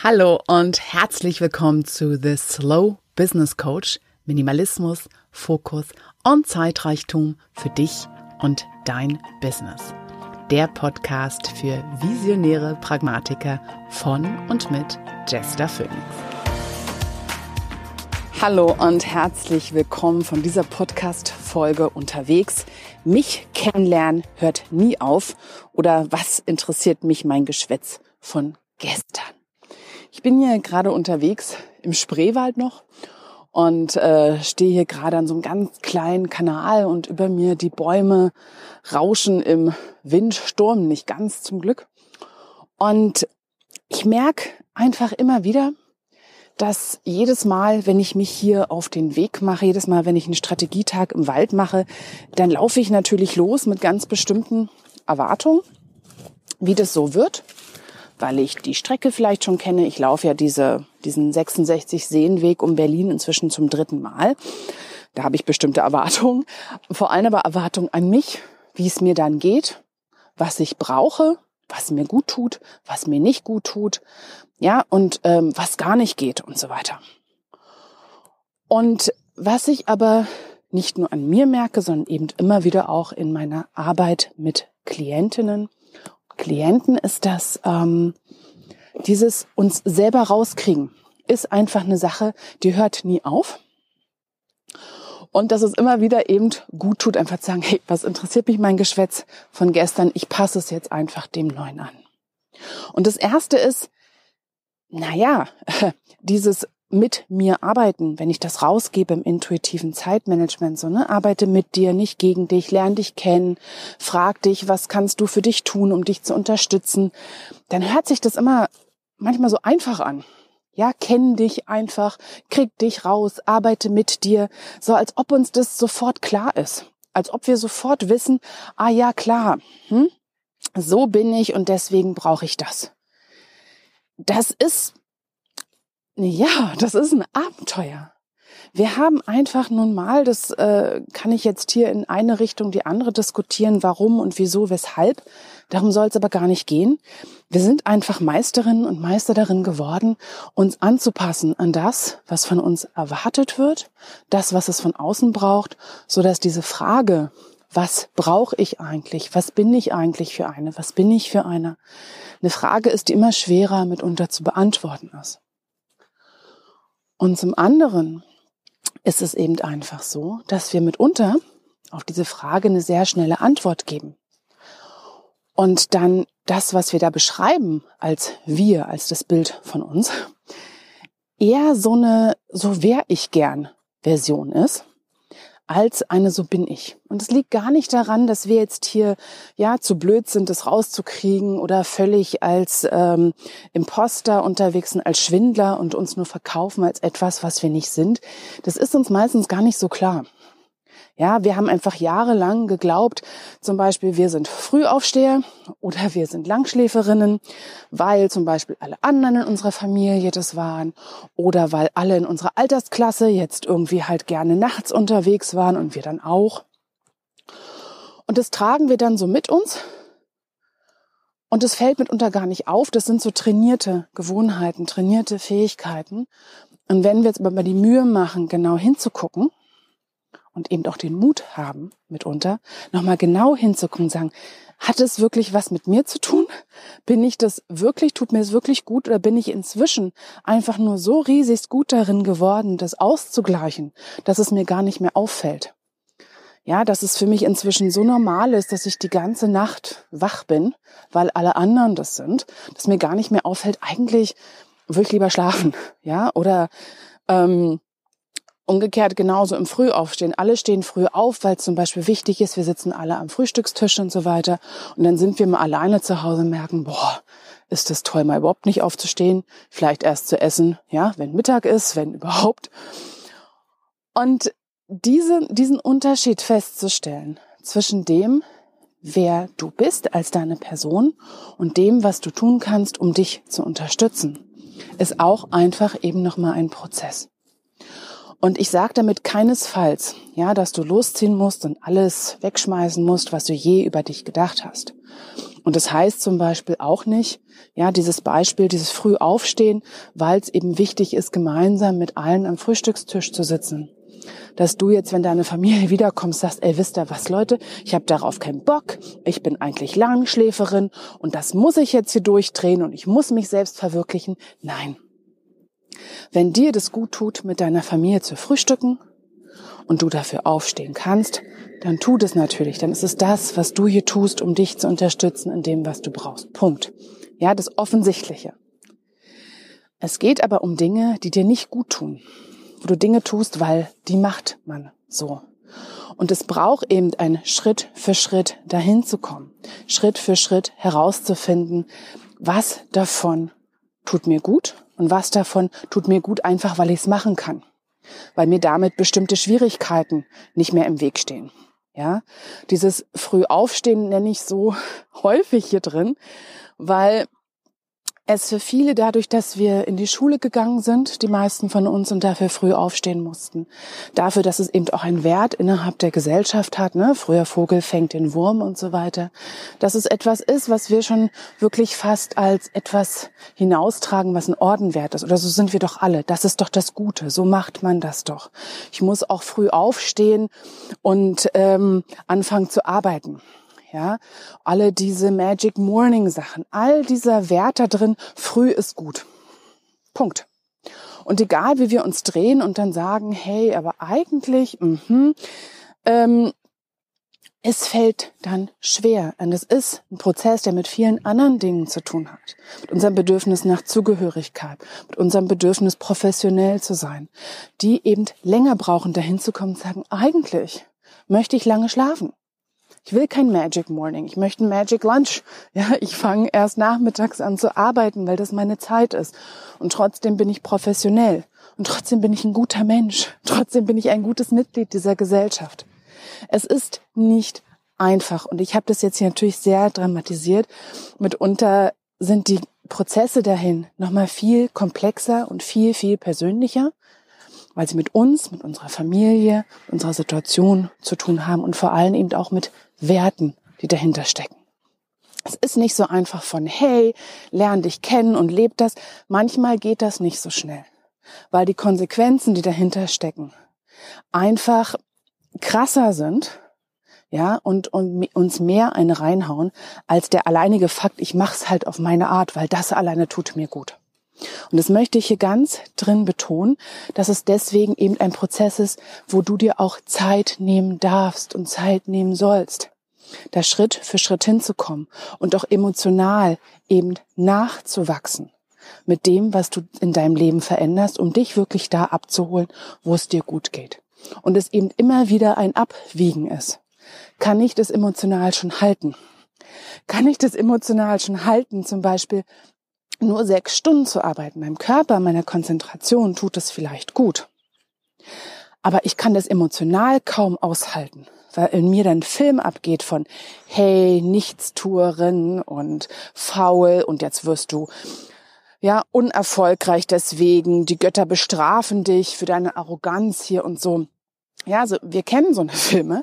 Hallo und herzlich willkommen zu The Slow Business Coach. Minimalismus, Fokus und Zeitreichtum für dich und dein Business. Der Podcast für visionäre Pragmatiker von und mit Jester Phoenix. Hallo und herzlich willkommen von dieser Podcast-Folge unterwegs. Mich kennenlernen hört nie auf oder was interessiert mich mein Geschwätz von gestern? Ich bin hier gerade unterwegs im Spreewald noch und äh, stehe hier gerade an so einem ganz kleinen Kanal und über mir die Bäume rauschen im Windsturm, nicht ganz zum Glück. Und ich merke einfach immer wieder, dass jedes Mal, wenn ich mich hier auf den Weg mache, jedes Mal, wenn ich einen Strategietag im Wald mache, dann laufe ich natürlich los mit ganz bestimmten Erwartungen, wie das so wird weil ich die Strecke vielleicht schon kenne. Ich laufe ja diese, diesen 66 Seenweg um Berlin inzwischen zum dritten Mal. Da habe ich bestimmte Erwartungen. Vor allem aber Erwartungen an mich, wie es mir dann geht, was ich brauche, was mir gut tut, was mir nicht gut tut, ja, und ähm, was gar nicht geht und so weiter. Und was ich aber nicht nur an mir merke, sondern eben immer wieder auch in meiner Arbeit mit Klientinnen Klienten ist das ähm, dieses uns selber rauskriegen ist einfach eine Sache, die hört nie auf. Und dass es immer wieder eben gut tut, einfach zu sagen, hey, was interessiert mich mein Geschwätz von gestern? Ich passe es jetzt einfach dem Neuen an. Und das erste ist, na ja, dieses mit mir arbeiten, wenn ich das rausgebe im intuitiven Zeitmanagement, so, ne, arbeite mit dir, nicht gegen dich, lern dich kennen, frag dich, was kannst du für dich tun, um dich zu unterstützen, dann hört sich das immer manchmal so einfach an. Ja, kenn dich einfach, krieg dich raus, arbeite mit dir, so als ob uns das sofort klar ist. Als ob wir sofort wissen, ah ja, klar, hm, so bin ich und deswegen brauche ich das. Das ist ja, das ist ein Abenteuer. Wir haben einfach nun mal, das äh, kann ich jetzt hier in eine Richtung die andere diskutieren, warum und wieso, weshalb. Darum soll es aber gar nicht gehen. Wir sind einfach Meisterinnen und Meister darin geworden, uns anzupassen an das, was von uns erwartet wird, das, was es von außen braucht, so dass diese Frage, was brauche ich eigentlich, was bin ich eigentlich für eine, was bin ich für eine, eine Frage ist, die immer schwerer mitunter zu beantworten ist. Und zum anderen ist es eben einfach so, dass wir mitunter auf diese Frage eine sehr schnelle Antwort geben. Und dann das, was wir da beschreiben als wir, als das Bild von uns, eher so eine, so wär ich gern Version ist als eine so bin ich. Und es liegt gar nicht daran, dass wir jetzt hier ja zu blöd sind, das rauszukriegen oder völlig als ähm, Imposter unterwegs sind, als Schwindler und uns nur verkaufen als etwas, was wir nicht sind. Das ist uns meistens gar nicht so klar. Ja, wir haben einfach jahrelang geglaubt, zum Beispiel wir sind Frühaufsteher oder wir sind Langschläferinnen, weil zum Beispiel alle anderen in unserer Familie das waren oder weil alle in unserer Altersklasse jetzt irgendwie halt gerne nachts unterwegs waren und wir dann auch. Und das tragen wir dann so mit uns. Und es fällt mitunter gar nicht auf. Das sind so trainierte Gewohnheiten, trainierte Fähigkeiten. Und wenn wir jetzt aber mal die Mühe machen, genau hinzugucken, und eben auch den Mut haben, mitunter, nochmal genau hinzugucken und sagen, hat es wirklich was mit mir zu tun? Bin ich das wirklich, tut mir es wirklich gut oder bin ich inzwischen einfach nur so riesig gut darin geworden, das auszugleichen, dass es mir gar nicht mehr auffällt? Ja, dass es für mich inzwischen so normal ist, dass ich die ganze Nacht wach bin, weil alle anderen das sind, dass mir gar nicht mehr auffällt, eigentlich würde ich lieber schlafen, ja, oder ähm, Umgekehrt genauso im Frühaufstehen. Alle stehen früh auf, weil es zum Beispiel wichtig ist. Wir sitzen alle am Frühstückstisch und so weiter. Und dann sind wir mal alleine zu Hause und merken, boah, ist das toll, mal überhaupt nicht aufzustehen. Vielleicht erst zu essen, ja, wenn Mittag ist, wenn überhaupt. Und diese, diesen Unterschied festzustellen zwischen dem, wer du bist als deine Person und dem, was du tun kannst, um dich zu unterstützen, ist auch einfach eben nochmal ein Prozess. Und ich sage damit keinesfalls, ja, dass du losziehen musst und alles wegschmeißen musst, was du je über dich gedacht hast. Und das heißt zum Beispiel auch nicht, ja, dieses Beispiel, dieses früh aufstehen, weil es eben wichtig ist, gemeinsam mit allen am Frühstückstisch zu sitzen. Dass du jetzt, wenn deine Familie wiederkommst, sagst, ey, wisst ihr was, Leute, ich habe darauf keinen Bock, ich bin eigentlich Langschläferin und das muss ich jetzt hier durchdrehen und ich muss mich selbst verwirklichen. Nein. Wenn dir das gut tut, mit deiner Familie zu frühstücken und du dafür aufstehen kannst, dann tu das natürlich. Dann ist es das, was du hier tust, um dich zu unterstützen in dem, was du brauchst. Punkt. Ja, das Offensichtliche. Es geht aber um Dinge, die dir nicht gut tun. Wo du Dinge tust, weil die macht man so. Und es braucht eben ein Schritt für Schritt dahin zu kommen. Schritt für Schritt herauszufinden, was davon tut mir gut und was davon tut mir gut einfach, weil ich es machen kann. Weil mir damit bestimmte Schwierigkeiten nicht mehr im Weg stehen. Ja, dieses Frühaufstehen nenne ich so häufig hier drin, weil es für viele dadurch, dass wir in die Schule gegangen sind, die meisten von uns und dafür früh aufstehen mussten. Dafür, dass es eben auch einen Wert innerhalb der Gesellschaft hat, ne? Früher Vogel fängt den Wurm und so weiter. Dass es etwas ist, was wir schon wirklich fast als etwas hinaustragen, was ein Ordenwert ist. Oder so sind wir doch alle. Das ist doch das Gute. So macht man das doch. Ich muss auch früh aufstehen und ähm, anfangen zu arbeiten ja, alle diese Magic Morning Sachen, all dieser Wert da drin, früh ist gut. Punkt. Und egal, wie wir uns drehen und dann sagen, hey, aber eigentlich, mhm, ähm, es fällt dann schwer. Und es ist ein Prozess, der mit vielen anderen Dingen zu tun hat. Mit unserem Bedürfnis nach Zugehörigkeit, mit unserem Bedürfnis professionell zu sein, die eben länger brauchen, dahin zu kommen und sagen, eigentlich möchte ich lange schlafen. Ich will kein Magic Morning, ich möchte ein Magic Lunch. Ja, ich fange erst nachmittags an zu arbeiten, weil das meine Zeit ist. Und trotzdem bin ich professionell. Und trotzdem bin ich ein guter Mensch. Trotzdem bin ich ein gutes Mitglied dieser Gesellschaft. Es ist nicht einfach. Und ich habe das jetzt hier natürlich sehr dramatisiert. Mitunter sind die Prozesse dahin nochmal viel komplexer und viel, viel persönlicher weil sie mit uns, mit unserer Familie, unserer Situation zu tun haben und vor allem eben auch mit Werten, die dahinter stecken. Es ist nicht so einfach von, hey, lern dich kennen und leb das. Manchmal geht das nicht so schnell, weil die Konsequenzen, die dahinter stecken, einfach krasser sind, ja, und, und uns mehr eine reinhauen, als der alleinige Fakt, ich mach's halt auf meine Art, weil das alleine tut mir gut. Und das möchte ich hier ganz drin betonen, dass es deswegen eben ein Prozess ist, wo du dir auch Zeit nehmen darfst und Zeit nehmen sollst, da Schritt für Schritt hinzukommen und auch emotional eben nachzuwachsen mit dem, was du in deinem Leben veränderst, um dich wirklich da abzuholen, wo es dir gut geht. Und es eben immer wieder ein Abwiegen ist. Kann ich das emotional schon halten? Kann ich das emotional schon halten, zum Beispiel nur sechs Stunden zu arbeiten, meinem Körper, meiner Konzentration tut es vielleicht gut. Aber ich kann das emotional kaum aushalten, weil in mir dann Film abgeht von, hey, Nichtstuerin und faul und jetzt wirst du ja, unerfolgreich deswegen, die Götter bestrafen dich für deine Arroganz hier und so. Ja, also wir kennen so eine Filme.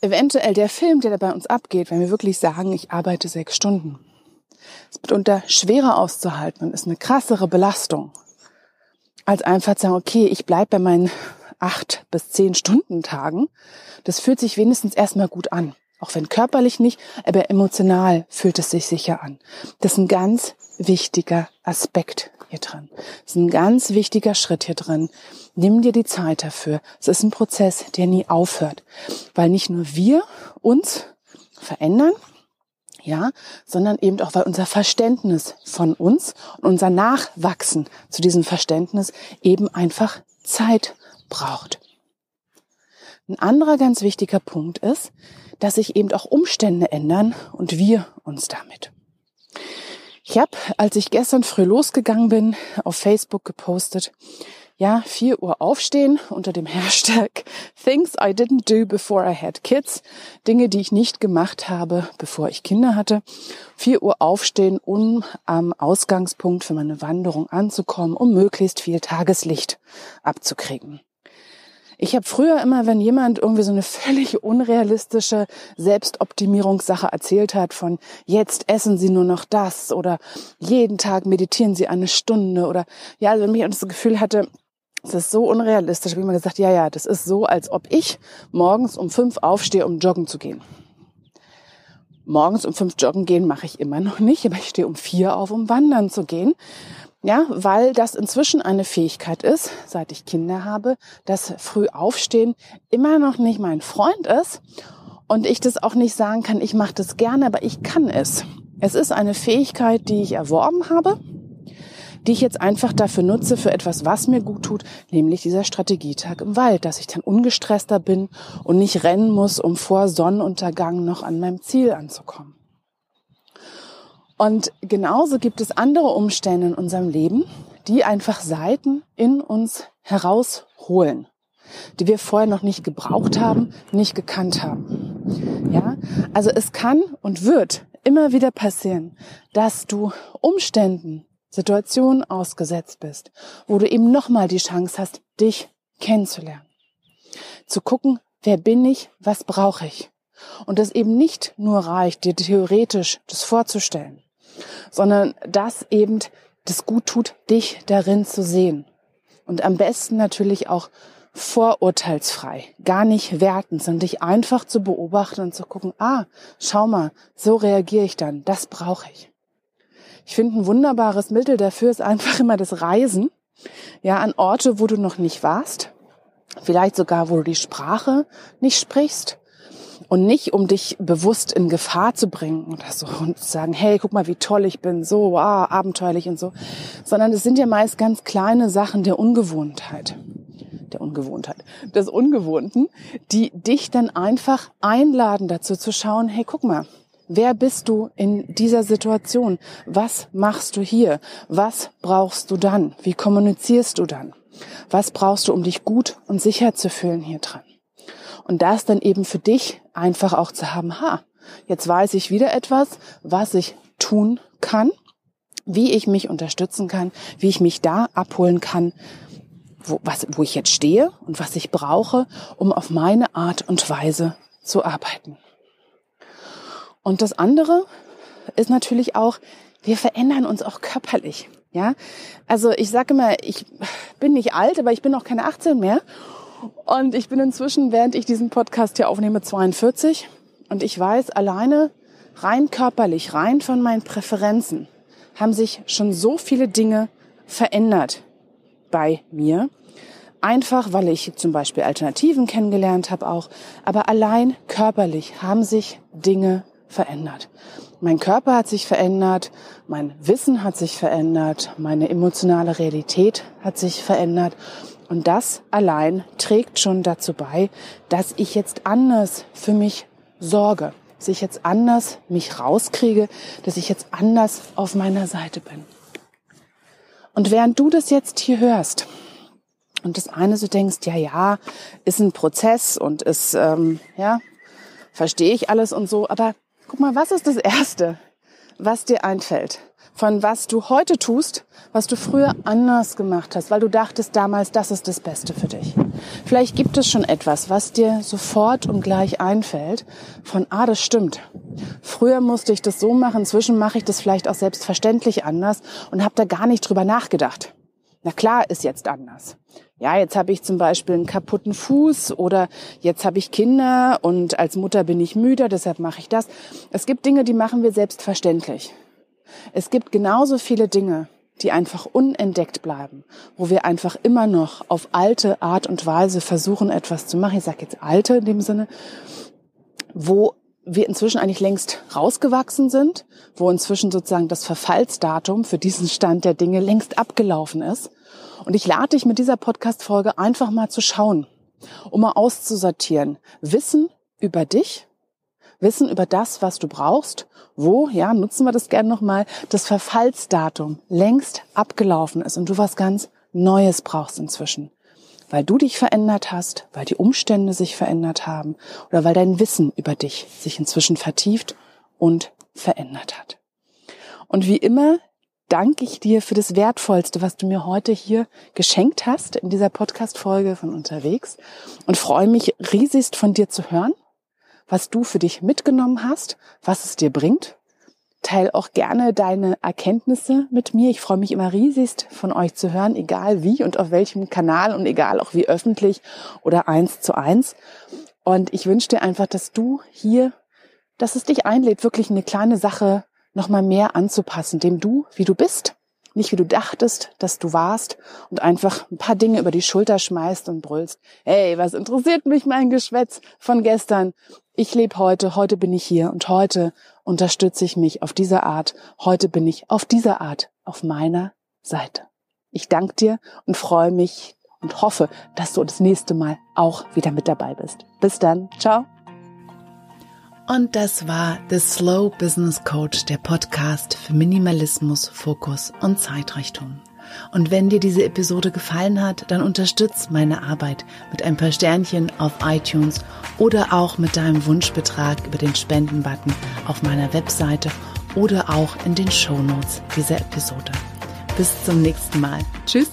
Eventuell der Film, der da bei uns abgeht, wenn wir wirklich sagen, ich arbeite sechs Stunden ist mitunter schwerer auszuhalten und ist eine krassere Belastung, als einfach zu sagen, okay, ich bleib bei meinen acht bis zehn Stunden Tagen. Das fühlt sich wenigstens erstmal gut an. Auch wenn körperlich nicht, aber emotional fühlt es sich sicher an. Das ist ein ganz wichtiger Aspekt hier drin. Das ist ein ganz wichtiger Schritt hier drin. Nimm dir die Zeit dafür. Es ist ein Prozess, der nie aufhört, weil nicht nur wir uns verändern, ja, sondern eben auch, weil unser Verständnis von uns und unser Nachwachsen zu diesem Verständnis eben einfach Zeit braucht. Ein anderer ganz wichtiger Punkt ist, dass sich eben auch Umstände ändern und wir uns damit. Ich habe, als ich gestern früh losgegangen bin, auf Facebook gepostet, ja, 4 Uhr aufstehen unter dem Hashtag Things I didn't do before I had kids. Dinge, die ich nicht gemacht habe, bevor ich Kinder hatte. 4 Uhr aufstehen, um am Ausgangspunkt für meine Wanderung anzukommen, um möglichst viel Tageslicht abzukriegen. Ich habe früher immer, wenn jemand irgendwie so eine völlig unrealistische Selbstoptimierungssache erzählt hat von jetzt essen Sie nur noch das oder jeden Tag meditieren Sie eine Stunde oder ja, also wenn ich das Gefühl hatte, es ist so unrealistisch, ich immer gesagt, ja, ja, das ist so, als ob ich morgens um fünf aufstehe, um joggen zu gehen. Morgens um fünf joggen gehen mache ich immer noch nicht, aber ich stehe um vier auf, um wandern zu gehen. Ja, weil das inzwischen eine Fähigkeit ist, seit ich Kinder habe, dass früh aufstehen immer noch nicht mein Freund ist und ich das auch nicht sagen kann, ich mache das gerne, aber ich kann es. Es ist eine Fähigkeit, die ich erworben habe, die ich jetzt einfach dafür nutze, für etwas, was mir gut tut, nämlich dieser Strategietag im Wald, dass ich dann ungestresster bin und nicht rennen muss, um vor Sonnenuntergang noch an meinem Ziel anzukommen. Und genauso gibt es andere Umstände in unserem Leben, die einfach Seiten in uns herausholen, die wir vorher noch nicht gebraucht haben, nicht gekannt haben. Ja, also es kann und wird immer wieder passieren, dass du Umständen, Situationen ausgesetzt bist, wo du eben nochmal die Chance hast, dich kennenzulernen. Zu gucken, wer bin ich, was brauche ich. Und das eben nicht nur reicht, dir theoretisch das vorzustellen, sondern dass eben das gut tut, dich darin zu sehen. Und am besten natürlich auch vorurteilsfrei, gar nicht wertend, sondern dich einfach zu beobachten und zu gucken, ah, schau mal, so reagiere ich dann, das brauche ich. Ich finde ein wunderbares Mittel dafür ist einfach immer das Reisen, ja, an Orte, wo du noch nicht warst, vielleicht sogar, wo du die Sprache nicht sprichst, und nicht, um dich bewusst in Gefahr zu bringen oder so und zu sagen, hey, guck mal, wie toll ich bin, so, ah, abenteuerlich und so, sondern es sind ja meist ganz kleine Sachen der Ungewohntheit, der Ungewohntheit, des Ungewohnten, die dich dann einfach einladen dazu zu schauen, hey, guck mal, Wer bist du in dieser Situation? Was machst du hier? Was brauchst du dann? Wie kommunizierst du dann? Was brauchst du, um dich gut und sicher zu fühlen hier dran? Und das dann eben für dich einfach auch zu haben, ha, jetzt weiß ich wieder etwas, was ich tun kann, wie ich mich unterstützen kann, wie ich mich da abholen kann, wo, was, wo ich jetzt stehe und was ich brauche, um auf meine Art und Weise zu arbeiten. Und das andere ist natürlich auch, wir verändern uns auch körperlich. Ja, also ich sage immer, ich bin nicht alt, aber ich bin auch keine 18 mehr. Und ich bin inzwischen, während ich diesen Podcast hier aufnehme, 42. Und ich weiß, alleine rein körperlich, rein von meinen Präferenzen, haben sich schon so viele Dinge verändert bei mir. Einfach, weil ich zum Beispiel Alternativen kennengelernt habe auch. Aber allein körperlich haben sich Dinge verändert. Mein Körper hat sich verändert, mein Wissen hat sich verändert, meine emotionale Realität hat sich verändert. Und das allein trägt schon dazu bei, dass ich jetzt anders für mich sorge, dass ich jetzt anders mich rauskriege, dass ich jetzt anders auf meiner Seite bin. Und während du das jetzt hier hörst und das eine so denkst, ja, ja, ist ein Prozess und ist, ähm, ja, verstehe ich alles und so, aber guck mal, was ist das Erste, was dir einfällt? von was du heute tust, was du früher anders gemacht hast, weil du dachtest damals, das ist das Beste für dich. Vielleicht gibt es schon etwas, was dir sofort und gleich einfällt, von, ah, das stimmt. Früher musste ich das so machen, inzwischen mache ich das vielleicht auch selbstverständlich anders und habe da gar nicht drüber nachgedacht. Na klar, ist jetzt anders. Ja, jetzt habe ich zum Beispiel einen kaputten Fuß oder jetzt habe ich Kinder und als Mutter bin ich müde, deshalb mache ich das. Es gibt Dinge, die machen wir selbstverständlich. Es gibt genauso viele Dinge, die einfach unentdeckt bleiben, wo wir einfach immer noch auf alte Art und Weise versuchen, etwas zu machen. Ich sage jetzt alte in dem Sinne, wo wir inzwischen eigentlich längst rausgewachsen sind, wo inzwischen sozusagen das Verfallsdatum für diesen Stand der Dinge längst abgelaufen ist. Und ich lade dich mit dieser Podcast-Folge einfach mal zu schauen, um mal auszusortieren. Wissen über dich, Wissen über das, was du brauchst, wo, ja, nutzen wir das gerne nochmal, das Verfallsdatum längst abgelaufen ist und du was ganz Neues brauchst inzwischen. Weil du dich verändert hast, weil die Umstände sich verändert haben oder weil dein Wissen über dich sich inzwischen vertieft und verändert hat. Und wie immer danke ich dir für das Wertvollste, was du mir heute hier geschenkt hast in dieser Podcast-Folge von unterwegs und freue mich riesigst von dir zu hören, was du für dich mitgenommen hast, was es dir bringt. Teil auch gerne deine Erkenntnisse mit mir. Ich freue mich immer riesigst von euch zu hören, egal wie und auf welchem Kanal und egal auch wie öffentlich oder eins zu eins. Und ich wünsche dir einfach, dass du hier, dass es dich einlädt, wirklich eine kleine Sache nochmal mehr anzupassen, dem du, wie du bist, nicht wie du dachtest, dass du warst und einfach ein paar Dinge über die Schulter schmeißt und brüllst. Hey, was interessiert mich mein Geschwätz von gestern? Ich lebe heute, heute bin ich hier und heute unterstütze ich mich auf diese Art. Heute bin ich auf diese Art auf meiner Seite. Ich danke dir und freue mich und hoffe, dass du das nächste Mal auch wieder mit dabei bist. Bis dann. Ciao. Und das war The Slow Business Coach, der Podcast für Minimalismus, Fokus und Zeitrichtung. Und wenn dir diese Episode gefallen hat, dann unterstütz meine Arbeit mit ein paar Sternchen auf iTunes oder auch mit deinem Wunschbetrag über den Spendenbutton auf meiner Webseite oder auch in den Show Notes dieser Episode. Bis zum nächsten Mal. Tschüss.